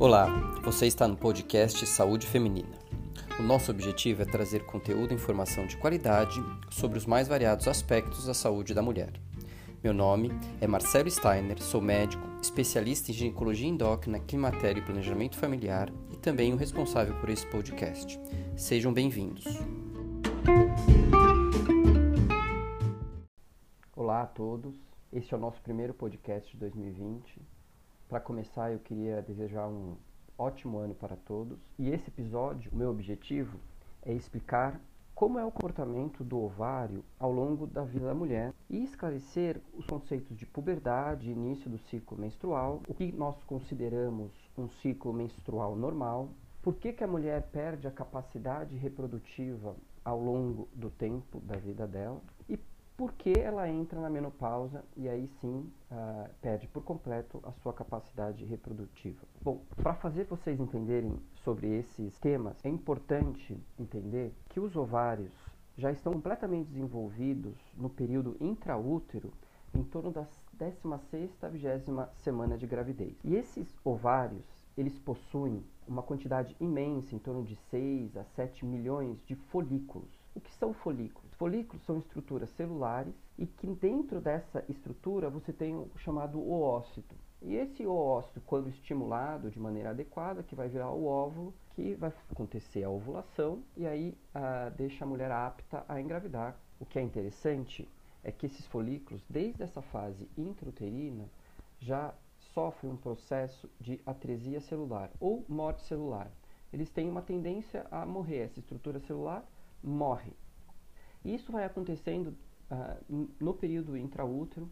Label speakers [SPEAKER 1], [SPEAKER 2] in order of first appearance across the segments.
[SPEAKER 1] Olá, você está no podcast Saúde Feminina. O nosso objetivo é trazer conteúdo e informação de qualidade sobre os mais variados aspectos da saúde da mulher. Meu nome é Marcelo Steiner, sou médico, especialista em ginecologia endócrina, climatério e planejamento familiar e também o responsável por esse podcast. Sejam bem-vindos. Olá a todos, este é o nosso primeiro podcast de 2020 para começar, eu queria desejar um ótimo ano para todos. E esse episódio, o meu objetivo é explicar como é o comportamento do ovário ao longo da vida da mulher e esclarecer os conceitos de puberdade, início do ciclo menstrual, o que nós consideramos um ciclo menstrual normal, por que, que a mulher perde a capacidade reprodutiva ao longo do tempo da vida dela porque ela entra na menopausa e aí sim uh, perde por completo a sua capacidade reprodutiva. Bom, para fazer vocês entenderem sobre esses temas, é importante entender que os ovários já estão completamente desenvolvidos no período intraútero em torno das 16ª a 20 semana de gravidez. E esses ovários, eles possuem uma quantidade imensa, em torno de 6 a 7 milhões de folículos. O que são folículos? Folículos são estruturas celulares e que dentro dessa estrutura você tem o chamado oócito. E esse oócito, quando estimulado de maneira adequada, que vai virar o óvulo, que vai acontecer a ovulação e aí ah, deixa a mulher apta a engravidar. O que é interessante é que esses folículos, desde essa fase intrauterina, já sofrem um processo de atresia celular ou morte celular. Eles têm uma tendência a morrer, essa estrutura celular morre. Isso vai acontecendo uh, no período intraútero,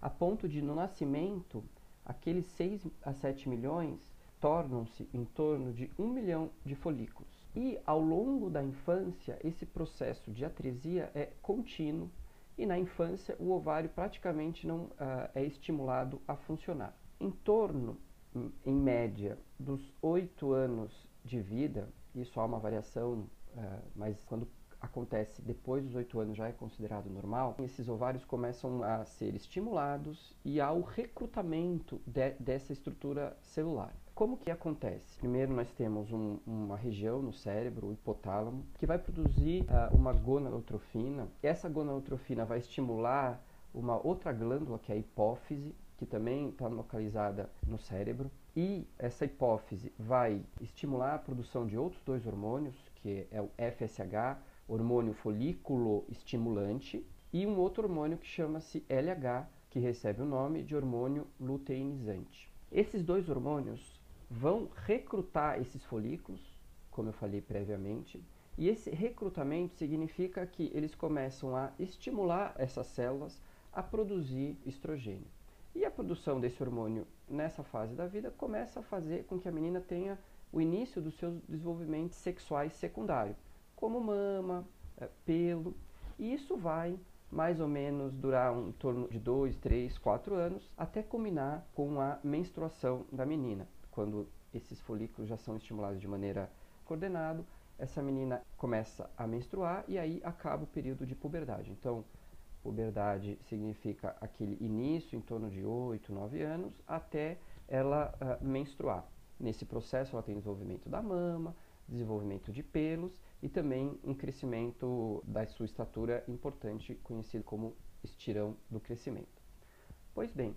[SPEAKER 1] a ponto de no nascimento, aqueles 6 a 7 milhões tornam-se em torno de 1 milhão de folículos. E ao longo da infância, esse processo de atresia é contínuo e na infância o ovário praticamente não uh, é estimulado a funcionar. Em torno, em média, dos 8 anos de vida, isso há uma variação, uh, mas quando acontece depois dos oito anos já é considerado normal, esses ovários começam a ser estimulados e ao recrutamento de, dessa estrutura celular. Como que acontece? Primeiro nós temos um, uma região no cérebro, o hipotálamo, que vai produzir uh, uma gonadotrofina. Essa gonadotrofina vai estimular uma outra glândula, que é a hipófise, que também está localizada no cérebro. E essa hipófise vai estimular a produção de outros dois hormônios, que é o FSH, hormônio folículo estimulante, e um outro hormônio que chama-se LH, que recebe o nome de hormônio luteinizante. Esses dois hormônios vão recrutar esses folículos, como eu falei previamente, e esse recrutamento significa que eles começam a estimular essas células a produzir estrogênio. E a produção desse hormônio nessa fase da vida começa a fazer com que a menina tenha o início dos seus desenvolvimentos sexuais secundários como mama, é, pelo. E isso vai mais ou menos durar um, em torno de 2, 3, 4 anos, até culminar com a menstruação da menina. Quando esses folículos já são estimulados de maneira coordenada, essa menina começa a menstruar e aí acaba o período de puberdade. Então, puberdade significa aquele início em torno de 8, 9 anos até ela uh, menstruar. Nesse processo, ela tem desenvolvimento da mama, desenvolvimento de pelos e também um crescimento da sua estatura importante, conhecido como estirão do crescimento. Pois bem,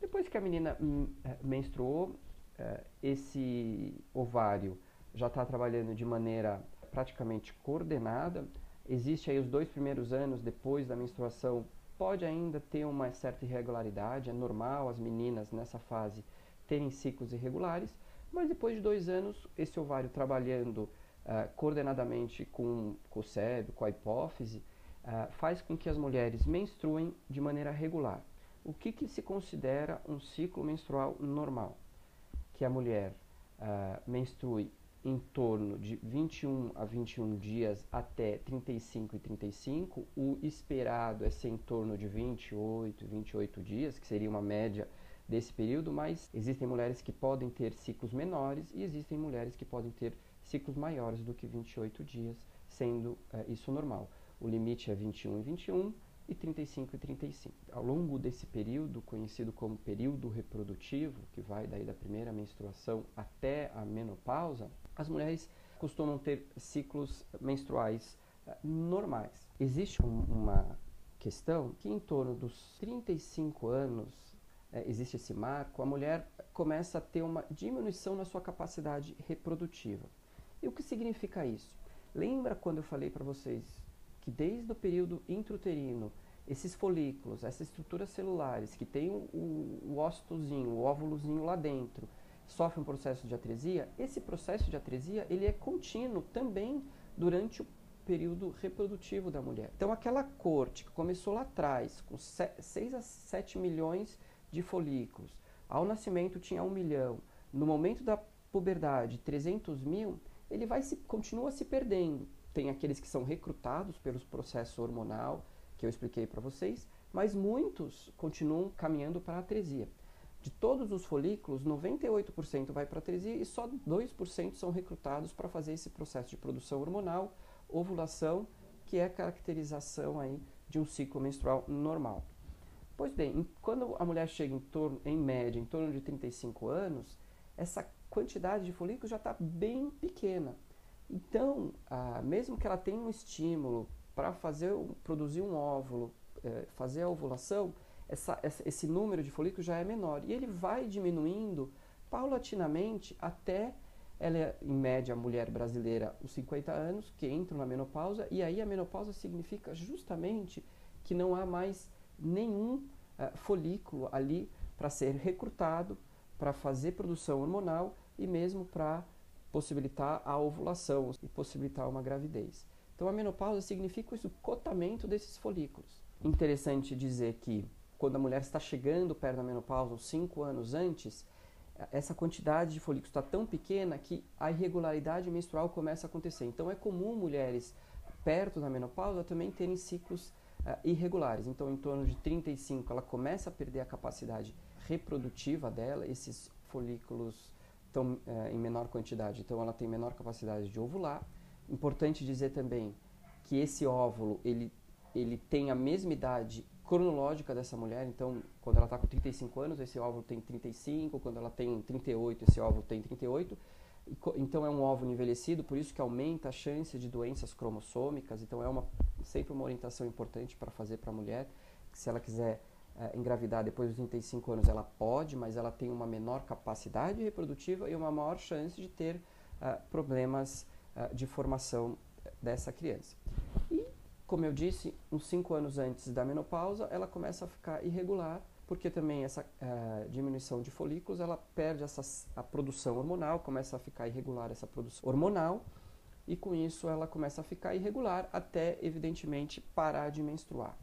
[SPEAKER 1] depois que a menina hum, eh, menstruou, eh, esse ovário já está trabalhando de maneira praticamente coordenada. Existe aí os dois primeiros anos depois da menstruação, pode ainda ter uma certa irregularidade, é normal as meninas nessa fase terem ciclos irregulares, mas depois de dois anos, esse ovário trabalhando uh, coordenadamente com, com o cérebro, com a hipófise, uh, faz com que as mulheres menstruem de maneira regular. O que, que se considera um ciclo menstrual normal? Que a mulher uh, menstrue em torno de 21 a 21 dias até 35 e 35, o esperado é ser em torno de 28, 28 dias, que seria uma média desse período, mas existem mulheres que podem ter ciclos menores e existem mulheres que podem ter ciclos maiores do que 28 dias, sendo uh, isso normal. O limite é 21 e 21, e 35 e 35. Ao longo desse período, conhecido como período reprodutivo, que vai daí da primeira menstruação até a menopausa, as mulheres costumam ter ciclos menstruais uh, normais. Existe um, uma questão que em torno dos 35 anos é, existe esse marco, a mulher começa a ter uma diminuição na sua capacidade reprodutiva. E o que significa isso? Lembra quando eu falei para vocês que desde o período intrauterino, esses folículos, essas estruturas celulares que tem o, o, ócitozinho, o óvulozinho lá dentro, sofrem um processo de atresia, esse processo de atresia ele é contínuo também durante o período reprodutivo da mulher. Então aquela corte que começou lá atrás, com 6 a 7 milhões de folículos, ao nascimento tinha 1 milhão, no momento da puberdade 300 mil, ele vai se, continua se perdendo. Tem aqueles que são recrutados pelo processo hormonal, que eu expliquei para vocês, mas muitos continuam caminhando para a atresia. De todos os folículos, 98% vai para a atresia e só 2% são recrutados para fazer esse processo de produção hormonal, ovulação, que é a caracterização aí de um ciclo menstrual normal. Pois bem, quando a mulher chega em torno, em média, em torno de 35 anos, essa quantidade de folículos já está bem pequena. Então, ah, mesmo que ela tenha um estímulo para fazer, produzir um óvulo, eh, fazer a ovulação, essa, essa, esse número de folículos já é menor. E ele vai diminuindo paulatinamente até ela em média, a mulher brasileira, os 50 anos, que entram na menopausa, e aí a menopausa significa justamente que não há mais nenhum uh, folículo ali para ser recrutado, para fazer produção hormonal e mesmo para possibilitar a ovulação e possibilitar uma gravidez. Então a menopausa significa o esgotamento desses folículos. Interessante dizer que quando a mulher está chegando perto da menopausa, uns 5 anos antes, essa quantidade de folículos está tão pequena que a irregularidade menstrual começa a acontecer. Então é comum mulheres perto da menopausa também terem ciclos irregulares. Então, em torno de 35, ela começa a perder a capacidade reprodutiva dela, esses folículos estão uh, em menor quantidade, então ela tem menor capacidade de ovular. Importante dizer também que esse óvulo ele, ele tem a mesma idade cronológica dessa mulher. Então, quando ela está com 35 anos, esse óvulo tem 35, quando ela tem 38, esse óvulo tem 38. Então, é um óvulo envelhecido, por isso que aumenta a chance de doenças cromossômicas. Então, é uma, sempre uma orientação importante para fazer para a mulher. Que se ela quiser é, engravidar depois dos 35 anos, ela pode, mas ela tem uma menor capacidade reprodutiva e uma maior chance de ter uh, problemas uh, de formação dessa criança. E como eu disse, uns 5 anos antes da menopausa, ela começa a ficar irregular, porque também essa uh, diminuição de folículos, ela perde essa, a produção hormonal, começa a ficar irregular essa produção hormonal, e com isso ela começa a ficar irregular até, evidentemente, parar de menstruar.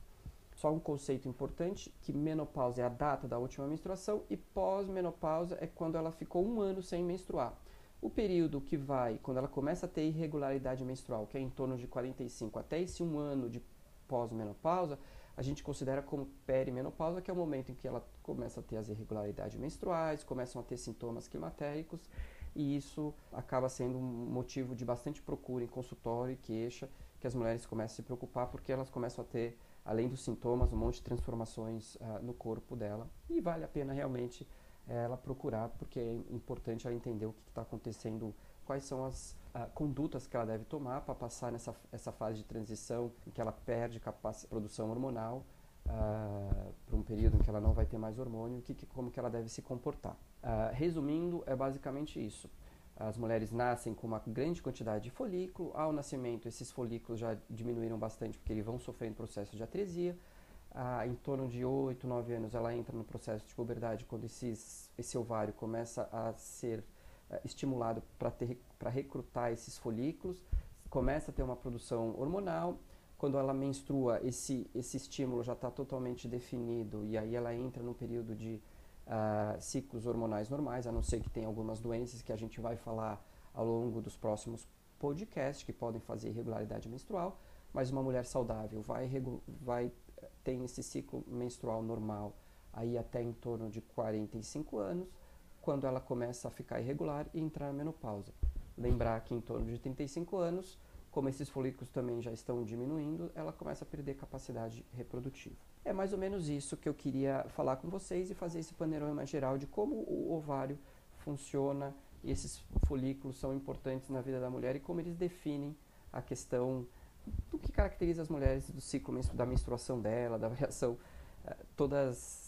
[SPEAKER 1] Só um conceito importante, que menopausa é a data da última menstruação e pós-menopausa é quando ela ficou um ano sem menstruar. O período que vai, quando ela começa a ter irregularidade menstrual, que é em torno de 45 até esse um ano de pós-menopausa, a gente considera como perimenopausa, que é o momento em que ela começa a ter as irregularidades menstruais, começam a ter sintomas climatéricos, e isso acaba sendo um motivo de bastante procura em consultório e queixa, que as mulheres começam a se preocupar porque elas começam a ter, além dos sintomas, um monte de transformações uh, no corpo dela, e vale a pena realmente ela procurar, porque é importante ela entender o que está acontecendo, quais são as uh, condutas que ela deve tomar para passar nessa essa fase de transição em que ela perde capacidade produção hormonal uh, para um período em que ela não vai ter mais hormônio, que, que como que ela deve se comportar. Uh, resumindo, é basicamente isso. As mulheres nascem com uma grande quantidade de folículo, ao nascimento esses folículos já diminuíram bastante porque eles vão sofrendo processo de atresia, ah, em torno de 8, 9 anos, ela entra no processo de puberdade, quando esses, esse ovário começa a ser uh, estimulado para recrutar esses folículos, começa a ter uma produção hormonal. Quando ela menstrua, esse, esse estímulo já está totalmente definido e aí ela entra no período de uh, ciclos hormonais normais, a não ser que tenha algumas doenças que a gente vai falar ao longo dos próximos podcasts que podem fazer irregularidade menstrual, mas uma mulher saudável vai, vai tem esse ciclo menstrual normal aí até em torno de 45 anos, quando ela começa a ficar irregular e entrar na menopausa. Lembrar que em torno de 35 anos como esses folículos também já estão diminuindo, ela começa a perder capacidade reprodutiva. É mais ou menos isso que eu queria falar com vocês e fazer esse panorama geral de como o ovário funciona e esses folículos são importantes na vida da mulher e como eles definem a questão do que caracteriza as mulheres do ciclo da menstruação dela, da variação, eh, todas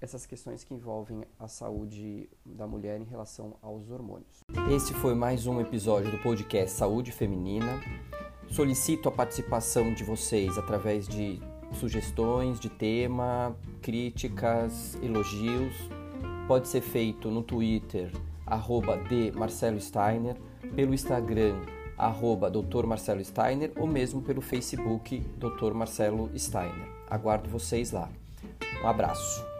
[SPEAKER 1] essas questões que envolvem a saúde da mulher em relação aos hormônios. Esse foi mais um episódio do podcast Saúde Feminina. Solicito a participação de vocês através de sugestões de tema, críticas, elogios. Pode ser feito no Twitter, arroba de Marcelo Steiner, pelo Instagram, arroba Dr. Marcelo Steiner, ou mesmo pelo Facebook Dr. Marcelo Steiner. Aguardo vocês lá. Um abraço.